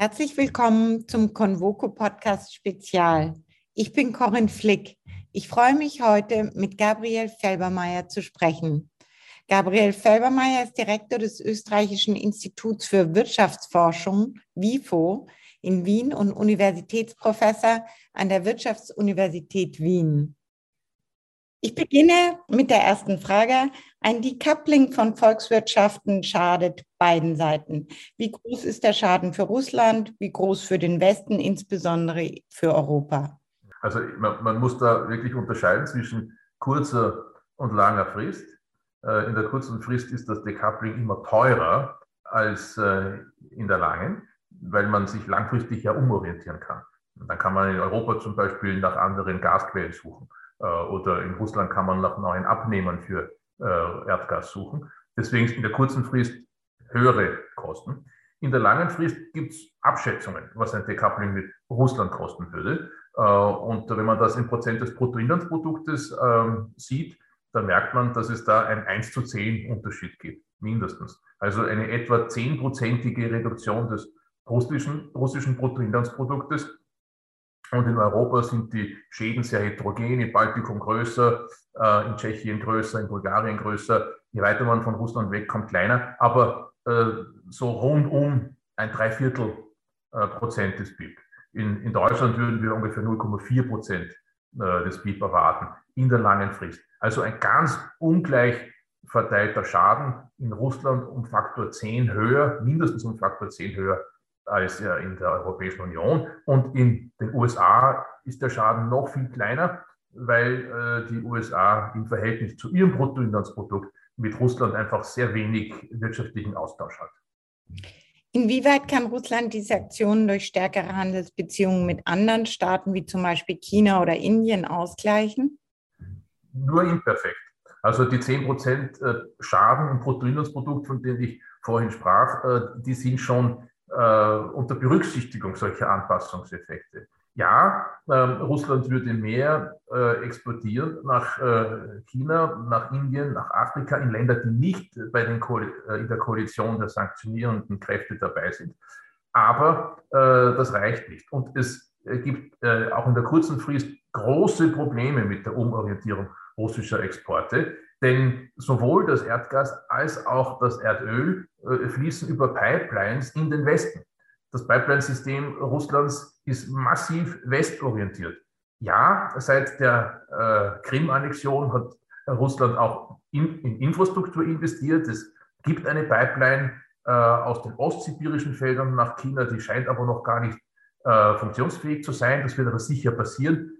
Herzlich willkommen zum Convoco Podcast Spezial. Ich bin Corinne Flick. Ich freue mich heute mit Gabriel Felbermeier zu sprechen. Gabriel Felbermeier ist Direktor des Österreichischen Instituts für Wirtschaftsforschung, WIFO, in Wien und Universitätsprofessor an der Wirtschaftsuniversität Wien. Ich beginne mit der ersten Frage. Ein Decoupling von Volkswirtschaften schadet beiden Seiten. Wie groß ist der Schaden für Russland? Wie groß für den Westen, insbesondere für Europa? Also man, man muss da wirklich unterscheiden zwischen kurzer und langer Frist. Äh, in der kurzen Frist ist das Decoupling immer teurer als äh, in der langen, weil man sich langfristig ja umorientieren kann. dann kann man in Europa zum Beispiel nach anderen Gasquellen suchen oder in Russland kann man nach neuen Abnehmern für äh, Erdgas suchen. Deswegen in der kurzen Frist höhere Kosten. In der langen Frist gibt es Abschätzungen, was ein Decoupling mit Russland kosten würde. Äh, und wenn man das in Prozent des Bruttoinlandsproduktes ähm, sieht, dann merkt man, dass es da ein 1 zu 10 Unterschied gibt, mindestens. Also eine etwa 10-prozentige Reduktion des russischen, russischen Bruttoinlandsproduktes und in Europa sind die Schäden sehr heterogen, im Baltikum größer, äh, in Tschechien größer, in Bulgarien größer. Je weiter man von Russland wegkommt, kleiner. Aber äh, so rundum ein Dreiviertel äh, Prozent des BIP. In, in Deutschland würden wir ungefähr 0,4 Prozent des BIP erwarten in der langen Frist. Also ein ganz ungleich verteilter Schaden in Russland um Faktor 10 höher, mindestens um Faktor 10 höher als in der Europäischen Union. Und in den USA ist der Schaden noch viel kleiner, weil äh, die USA im Verhältnis zu ihrem Bruttoinlandsprodukt mit Russland einfach sehr wenig wirtschaftlichen Austausch hat. Inwieweit kann Russland diese Aktionen durch stärkere Handelsbeziehungen mit anderen Staaten wie zum Beispiel China oder Indien ausgleichen? Nur imperfekt. Also die 10% äh, Schaden im Bruttoinlandsprodukt, von denen ich vorhin sprach, äh, die sind schon äh, unter Berücksichtigung solcher Anpassungseffekte. Ja, äh, Russland würde mehr äh, exportieren nach äh, China, nach Indien, nach Afrika, in Länder, die nicht bei den äh, in der Koalition der sanktionierenden Kräfte dabei sind. Aber äh, das reicht nicht. Und es gibt auch in der kurzen Frist große Probleme mit der Umorientierung russischer Exporte. Denn sowohl das Erdgas als auch das Erdöl äh, fließen über Pipelines in den Westen. Das Pipeline-System Russlands ist massiv westorientiert. Ja, seit der äh, Krim-Annexion hat Russland auch in, in, Infrastruktur investiert. Es gibt eine Pipeline äh, aus den ostsibirischen Feldern nach China, die scheint aber noch gar nicht äh, funktionsfähig zu sein. Das wird aber sicher passieren.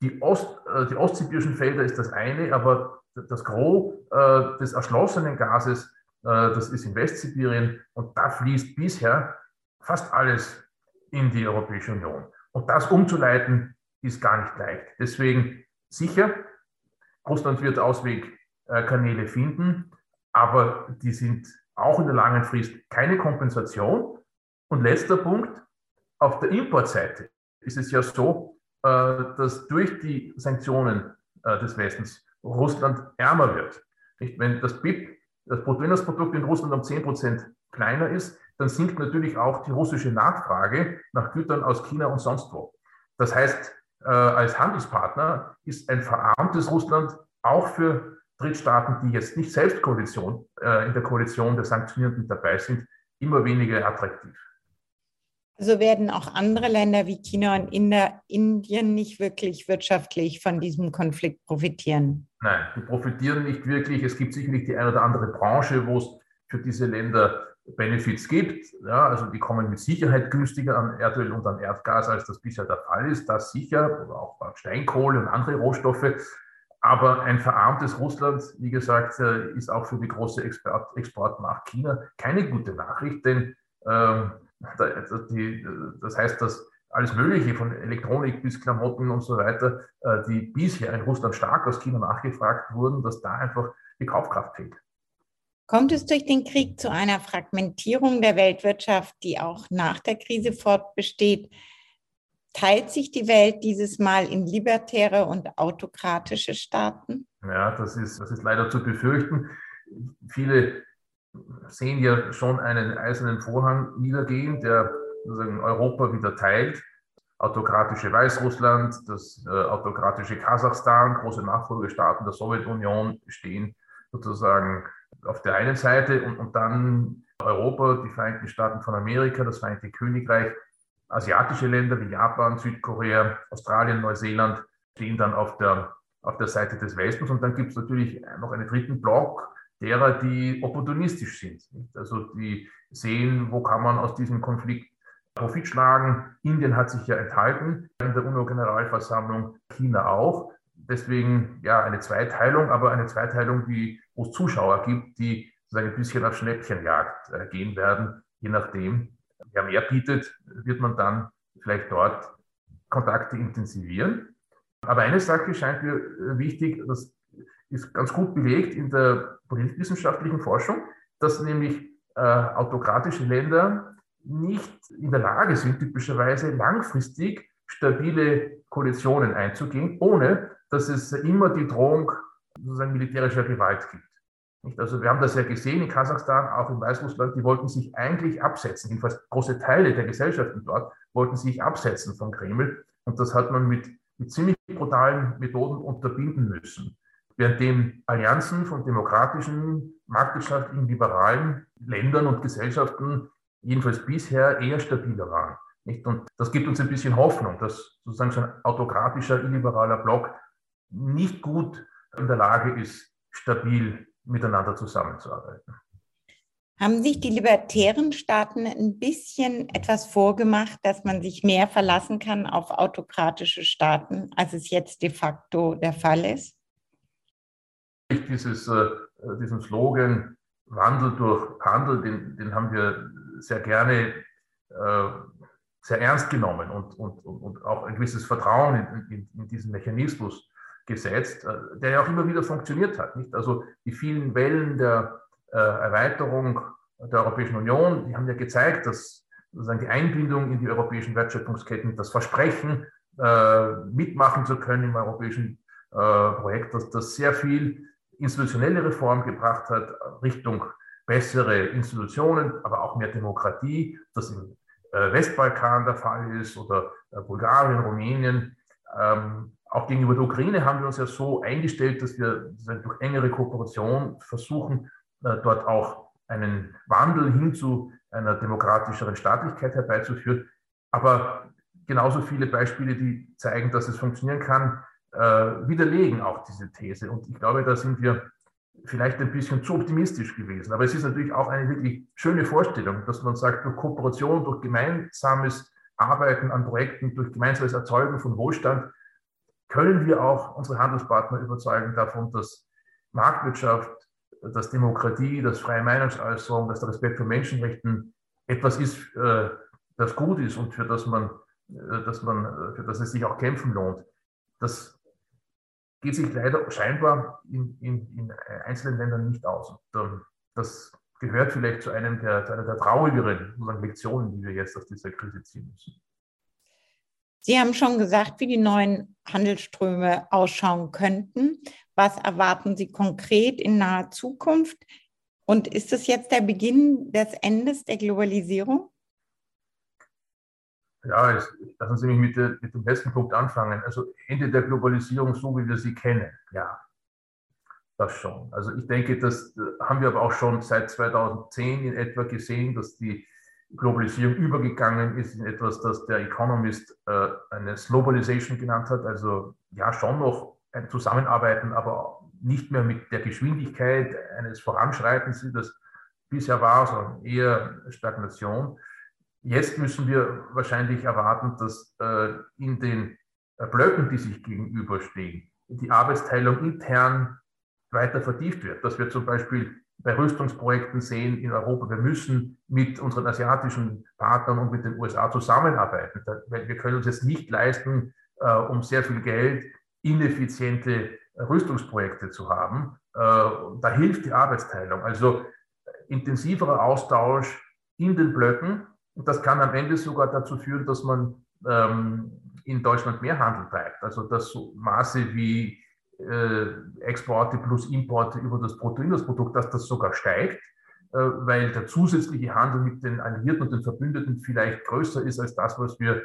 Die, Ost, äh, die ostsibirischen Felder ist das eine, aber das Gros äh, des erschlossenen Gases, äh, das ist in Westsibirien und da fließt bisher fast alles in die Europäische Union. Und das umzuleiten ist gar nicht leicht. Deswegen sicher, Russland wird Auswegkanäle finden, aber die sind auch in der langen Frist keine Kompensation. Und letzter Punkt, auf der Importseite ist es ja so, äh, dass durch die Sanktionen äh, des Westens Russland ärmer wird. Wenn das BIP, das Bruttoinlandsprodukt in Russland um 10 Prozent kleiner ist, dann sinkt natürlich auch die russische Nachfrage nach Gütern aus China und sonst wo. Das heißt, äh, als Handelspartner ist ein verarmtes Russland auch für Drittstaaten, die jetzt nicht selbst Koalition, in der Koalition der Sanktionierenden dabei sind, immer weniger attraktiv. Also werden auch andere Länder wie China und Indien nicht wirklich wirtschaftlich von diesem Konflikt profitieren? Nein, die profitieren nicht wirklich. Es gibt sicherlich die eine oder andere Branche, wo es für diese Länder Benefits gibt. Ja, also die kommen mit Sicherheit günstiger an Erdöl und an Erdgas, als das bisher der Fall ist. Das sicher, oder auch Steinkohle und andere Rohstoffe. Aber ein verarmtes Russland, wie gesagt, äh, ist auch für die große Export, Export nach China keine gute Nachricht, denn ähm, das heißt, dass alles Mögliche von Elektronik bis Klamotten und so weiter, äh, die bisher in Russland stark aus China nachgefragt wurden, dass da einfach die Kaufkraft fehlt. Kommt es durch den Krieg zu einer Fragmentierung der Weltwirtschaft, die auch nach der Krise fortbesteht? Teilt sich die Welt dieses Mal in libertäre und autokratische Staaten? Ja, das ist, das ist leider zu befürchten. Viele sehen ja schon einen eisernen Vorhang niedergehen, der Europa wieder teilt. Autokratische Weißrussland, das äh, autokratische Kasachstan, große Nachfolgestaaten der Sowjetunion stehen sozusagen auf der einen Seite und, und dann Europa, die Vereinigten Staaten von Amerika, das Vereinigte Königreich, asiatische Länder wie Japan, Südkorea, Australien, Neuseeland stehen dann auf der, auf der Seite des Westens. Und dann gibt es natürlich noch einen dritten Block derer, die opportunistisch sind. Also die sehen, wo kann man aus diesem Konflikt Profit schlagen. Indien hat sich ja enthalten in der UNO-Generalversammlung, China auch. Deswegen ja eine Zweiteilung, aber eine Zweiteilung, die, wo es Zuschauer gibt, die sozusagen ein bisschen auf Schnäppchenjagd äh, gehen werden, je nachdem. Wer mehr bietet, wird man dann vielleicht dort Kontakte intensivieren. Aber eine Sache scheint mir äh, wichtig, das ist ganz gut belegt in der politikwissenschaftlichen Forschung, dass nämlich äh, autokratische Länder nicht in der Lage sind, typischerweise langfristig stabile Koalitionen einzugehen, ohne dass es immer die Drohung sozusagen militärischer Gewalt gibt. Nicht? Also wir haben das ja gesehen in Kasachstan, auch in Weißrussland, die wollten sich eigentlich absetzen, jedenfalls große Teile der Gesellschaften dort wollten sich absetzen vom Kreml und das hat man mit, mit ziemlich brutalen Methoden unterbinden müssen. Währenddem Allianzen von demokratischen, marktwirtschaftlichen, liberalen Ländern und Gesellschaften jedenfalls bisher eher stabiler waren. Nicht? Und das gibt uns ein bisschen Hoffnung, dass sozusagen so ein autokratischer, illiberaler Block nicht gut in der Lage ist, stabil miteinander zusammenzuarbeiten. Haben sich die libertären Staaten ein bisschen etwas vorgemacht, dass man sich mehr verlassen kann auf autokratische Staaten, als es jetzt de facto der Fall ist? Dieses, äh, diesen Slogan Wandel durch Handel, den, den haben wir sehr gerne äh, sehr ernst genommen und, und, und auch ein gewisses Vertrauen in, in, in diesen Mechanismus gesetzt, äh, der ja auch immer wieder funktioniert hat. Nicht? Also die vielen Wellen der Erweiterung der Europäischen Union, die haben ja gezeigt, dass sozusagen die Einbindung in die europäischen Wertschöpfungsketten, das Versprechen, mitmachen zu können im europäischen Projekt, dass das sehr viel institutionelle Reform gebracht hat, Richtung bessere Institutionen, aber auch mehr Demokratie, das im äh, Westbalkan der Fall ist oder äh, Bulgarien, Rumänien. Ähm, auch gegenüber der Ukraine haben wir uns ja so eingestellt, dass wir durch engere Kooperation versuchen, äh, dort auch einen Wandel hin zu einer demokratischeren Staatlichkeit herbeizuführen. Aber genauso viele Beispiele, die zeigen, dass es funktionieren kann, widerlegen auch diese These. Und ich glaube, da sind wir vielleicht ein bisschen zu optimistisch gewesen. Aber es ist natürlich auch eine wirklich schöne Vorstellung, dass man sagt, durch Kooperation, durch gemeinsames Arbeiten an Projekten, durch gemeinsames Erzeugen von Wohlstand können wir auch unsere Handelspartner überzeugen davon, dass Marktwirtschaft, dass Demokratie, dass freie Meinungsäußerung, dass der Respekt für Menschenrechten etwas ist, äh, das gut ist und für das man, äh, dass man, für das es sich auch kämpfen lohnt. Das geht sich leider scheinbar in, in, in einzelnen Ländern nicht aus. Und, ähm, das gehört vielleicht zu, einem der, zu einer der traurigeren Lektionen, die wir jetzt aus dieser Krise ziehen müssen. Sie haben schon gesagt, wie die neuen Handelsströme ausschauen könnten. Was erwarten Sie konkret in naher Zukunft? Und ist es jetzt der Beginn des Endes der Globalisierung? Ja, lassen Sie mich mit, der, mit dem letzten Punkt anfangen. Also Ende der Globalisierung, so wie wir sie kennen, ja, das schon. Also ich denke, das äh, haben wir aber auch schon seit 2010 in etwa gesehen, dass die Globalisierung übergegangen ist in etwas, das der Economist äh, eine Globalization genannt hat. Also ja, schon noch ein Zusammenarbeiten, aber nicht mehr mit der Geschwindigkeit eines Voranschreitens, wie das bisher war, sondern eher Stagnation. Jetzt müssen wir wahrscheinlich erwarten, dass äh, in den äh, Blöcken, die sich gegenüberstehen, die Arbeitsteilung intern weiter vertieft wird. Dass wir zum Beispiel bei Rüstungsprojekten sehen in Europa, wir müssen mit unseren asiatischen Partnern und mit den USA zusammenarbeiten. Weil wir können uns jetzt nicht leisten, äh, um sehr viel Geld ineffiziente Rüstungsprojekte zu haben. Da hilft die Arbeitsteilung. Also intensiverer Austausch in den Blöcken und das kann am Ende sogar dazu führen, dass man ähm, in Deutschland mehr Handel treibt. Also das Maße wie äh, Exporte plus Importe über das Bruttoinlandsprodukt, dass das sogar steigt. weil der zusätzliche Handel mit den Alliierten und den Verbündeten vielleicht größer ist als das, was wir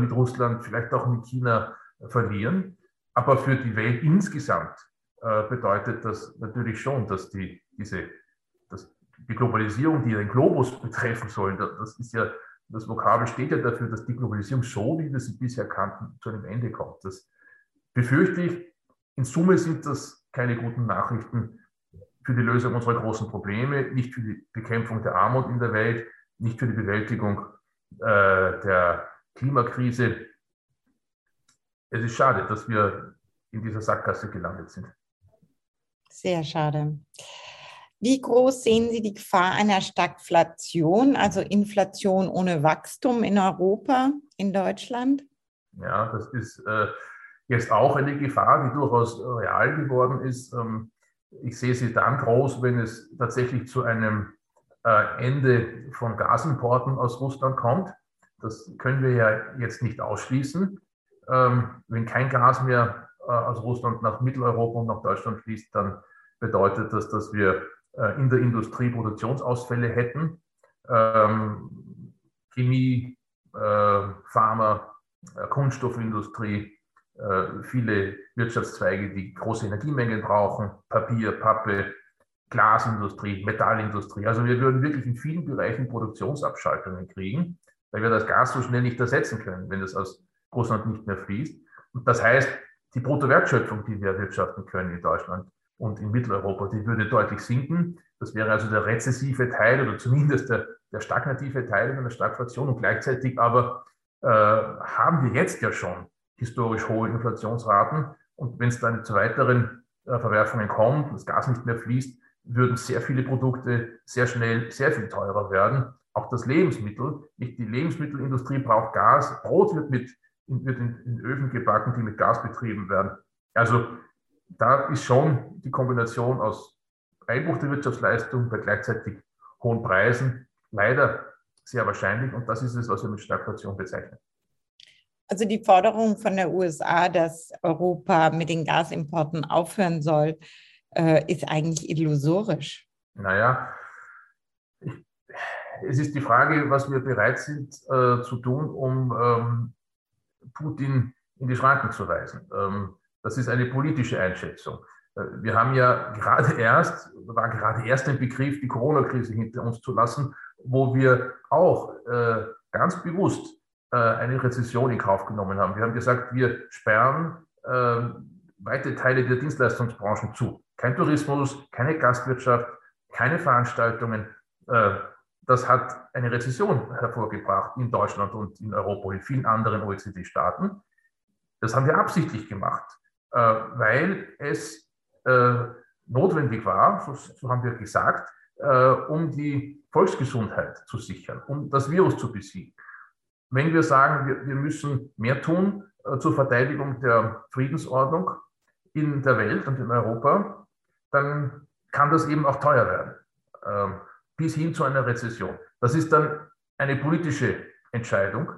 mit Russland, vielleicht auch mit China verlieren. Aber für die Welt insgesamt bedeutet das natürlich schon, dass die, diese, dass die Globalisierung, die den Globus betreffen soll, das ist ja, das Vokabel steht ja dafür, dass die Globalisierung so, wie wir sie bisher kannten, zu einem Ende kommt. Das befürchte ich. In Summe sind das keine guten Nachrichten für die Lösung unserer großen Probleme, nicht für die Bekämpfung der Armut in der Welt, nicht für die Bewältigung äh, der Klimakrise. Es ist schade, dass wir in dieser Sackgasse gelandet sind. Sehr schade. Wie groß sehen Sie die Gefahr einer Stagflation, also Inflation ohne Wachstum in Europa, in Deutschland? Ja, das ist äh, jetzt auch eine Gefahr, die durchaus real geworden ist. Ähm, ich sehe sie dann groß, wenn es tatsächlich zu einem äh, Ende von Gasimporten aus Russland kommt. Das können wir ja jetzt nicht ausschließen. Ähm, wenn kein Gas mehr äh, aus Russland nach Mitteleuropa und nach Deutschland fließt, dann bedeutet das, dass wir äh, in der Industrie Produktionsausfälle hätten. Ähm, Chemie, äh, Pharma, äh, Kunststoffindustrie, viele Wirtschaftszweige, die große Energiemengen brauchen, Papier, Pappe, Glasindustrie, Metallindustrie. Also wir würden wirklich in vielen Bereichen Produktionsabschaltungen kriegen, weil wir das Gas so schnell nicht ersetzen können, wenn es aus Russland nicht mehr fließt. Und das heißt, die Bruttowertschöpfung, die wir erwirtschaften können in Deutschland, und in Mitteleuropa, die würde deutlich sinken. Das wäre also der rezessive Teil oder zumindest der, der stagnative Teil in einer Stagflation. Und gleichzeitig aber äh, haben wir jetzt ja schon historisch hohe Inflationsraten. Und wenn es dann zu weiteren äh, Verwerfungen kommt, das Gas nicht mehr fließt, würden sehr viele Produkte sehr schnell sehr viel teurer werden. Auch das Lebensmittel, nicht die Lebensmittelindustrie braucht Gas, Brot wird, mit, wird in, in Öfen gebacken, die mit Gas betrieben werden. Also da ist schon die Kombination aus Einbruch der Wirtschaftsleistung bei gleichzeitig hohen Preisen leider sehr wahrscheinlich. Und das ist es, was wir mit Stagflation bezeichnen. Also die Forderung von der USA, dass Europa mit den Gasimporten aufhören soll, äh, ist eigentlich illusorisch. Naja, es ist die Frage, was wir bereit sind äh, zu tun, um ähm, Putin in die Schranken zu weisen. Ähm, das ist eine politische Einschätzung. Äh, wir haben ja gerade erst, war gerade erst ein Begriff, die Corona-Krise hinter uns zu lassen, wo wir auch äh, ganz bewusst äh, eine Rezession in Kauf genommen haben. Wir haben gesagt, wir sperren äh, weite Teile der Dienstleistungsbranchen zu. Kein Tourismus, keine Gastwirtschaft, keine Veranstaltungen. Äh, das hat eine Rezession hervorgebracht in Deutschland und in Europa und in vielen anderen OECD-Staaten. Das haben wir absichtlich gemacht. Äh, weil es äh, notwendig war, so, so haben wir gesagt, äh, um die Volksgesundheit zu sichern, um das Virus zu besiegen. Wenn wir sagen, wir, wir müssen mehr tun zur Verteidigung der Friedensordnung in der Welt und in Europa, dann kann das eben auch teuer werden, ähm, bis hin zu einer Rezession. Das ist dann eine politische Entscheidung.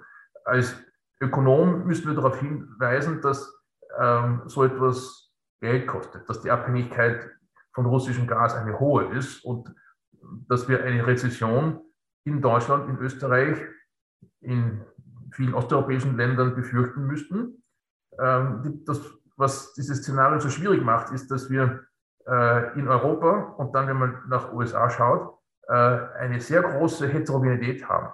Als Ökonom müssen wir darauf hinweisen, dass ähm, so etwas Geld kostet, dass die Abhängigkeit von russischem Gas eine hohe ist und dass wir eine Rezession in Deutschland, in Österreich, in vielen osteuropäischen Ländern befürchten müssten. Ähm, das, was dieses Szenario so schwierig macht, ist, dass wir äh, in Europa und dann, wenn man nach USA schaut, äh, eine sehr große Heterogenität haben.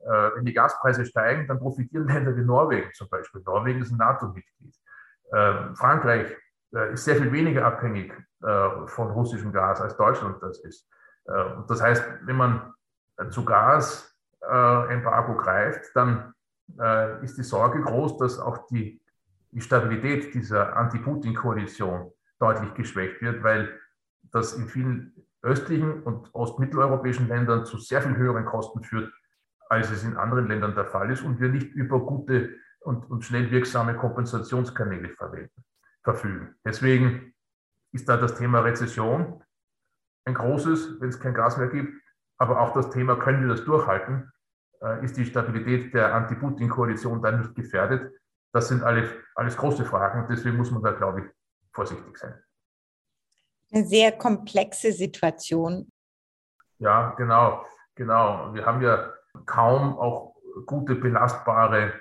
Äh, wenn die Gaspreise steigen, dann profitieren Länder wie Norwegen zum Beispiel. Norwegen ist ein NATO-Mitglied. Ähm, Frankreich äh, ist sehr viel weniger abhängig äh, von russischem Gas als Deutschland das ist. Äh, das heißt, wenn man zu Gasembargo greift, dann ist die Sorge groß, dass auch die, die Stabilität dieser Anti-Putin-Koalition deutlich geschwächt wird, weil das in vielen östlichen und ostmitteleuropäischen Ländern zu sehr viel höheren Kosten führt, als es in anderen Ländern der Fall ist und wir nicht über gute und, und schnell wirksame Kompensationskanäle verwenden, verfügen. Deswegen ist da das Thema Rezession ein großes, wenn es kein Gas mehr gibt. Aber auch das Thema, können wir das durchhalten? Äh, ist die Stabilität der Anti-Putin-Koalition dann nicht gefährdet? Das sind alle, alles große Fragen und deswegen muss man da, glaube ich, vorsichtig sein. Eine sehr komplexe Situation. Ja, genau, genau. Wir haben ja kaum auch gute belastbare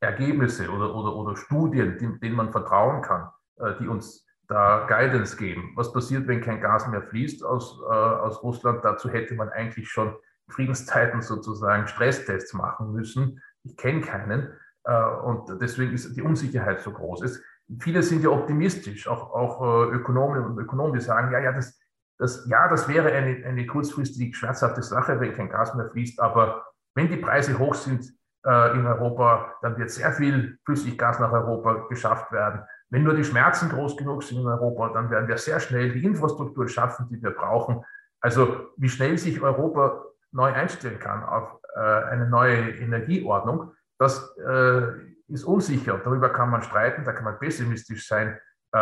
Ergebnisse oder, oder, oder Studien, denen man vertrauen kann, äh, die uns da Guidance geben. Was passiert, wenn kein Gas mehr fließt aus, äh, aus Russland? Dazu hätte man eigentlich schon Friedenszeiten sozusagen Stresstests machen müssen. Ich kenne keinen. Äh, und deswegen ist die Unsicherheit so groß. Es, viele sind ja optimistisch, auch, auch äh, Ökonomen und Ökonomen, die sagen, ja, ja, das, das, ja, das wäre eine, eine kurzfristig schmerzhafte Sache, wenn kein Gas mehr fließt, aber wenn die Preise hoch sind äh, in Europa, dann wird sehr viel Flüssiggas nach Europa geschafft werden. Wenn nur die Schmerzen groß genug sind in Europa, dann werden wir sehr schnell die Infrastruktur schaffen, die wir brauchen. Also wie schnell sich Europa neu einstellen kann auf äh, eine neue Energieordnung, das äh, ist unsicher. Darüber kann man streiten, da kann man pessimistisch sein äh,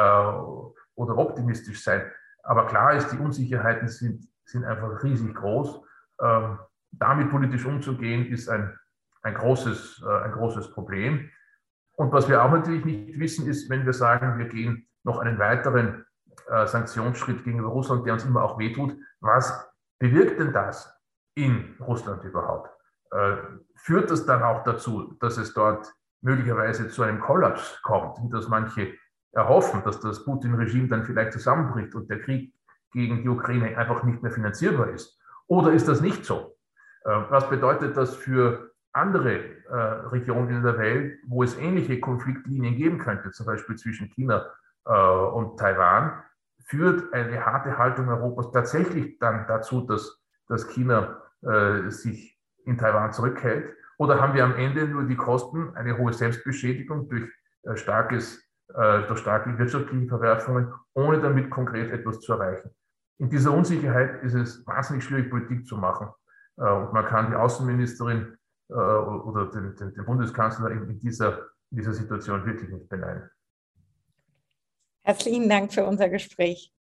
oder optimistisch sein. Aber klar ist, die Unsicherheiten sind, sind einfach riesig groß. Ähm, damit politisch umzugehen, ist ein, ein, großes, äh, ein großes Problem. Und was wir auch natürlich nicht wissen, ist, wenn wir sagen, wir gehen noch einen weiteren äh, Sanktionsschritt gegenüber Russland, der uns immer auch wehtut, was bewirkt denn das in Russland überhaupt? Äh, führt das dann auch dazu, dass es dort möglicherweise zu einem Kollaps kommt, wie das manche erhoffen, dass das Putin-Regime dann vielleicht zusammenbricht und der Krieg gegen die Ukraine einfach nicht mehr finanzierbar ist? Oder ist das nicht so? Was bedeutet das für andere äh, Regionen in der Welt, wo es ähnliche Konfliktlinien geben könnte, zum Beispiel zwischen China äh, und Taiwan? Führt eine harte Haltung Europas tatsächlich dann dazu, dass, dass China sich in Taiwan zurückhält? Oder haben wir am Ende nur die Kosten, eine hohe Selbstbeschädigung durch, starkes, durch starke wirtschaftliche Verwerfungen, ohne damit konkret etwas zu erreichen? In dieser Unsicherheit ist es wahnsinnig schwierig, Politik zu machen. Äh, und man kann die Außenministerin äh, oder den, den, den Bundeskanzler in, dieser, in dieser Situation wirklich nicht beneiden. Herzlichen Dank für unser Gespräch.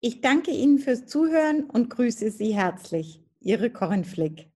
Ich danke Ihnen fürs Zuhören und grüße Sie herzlich. Ihre Corinne Flick.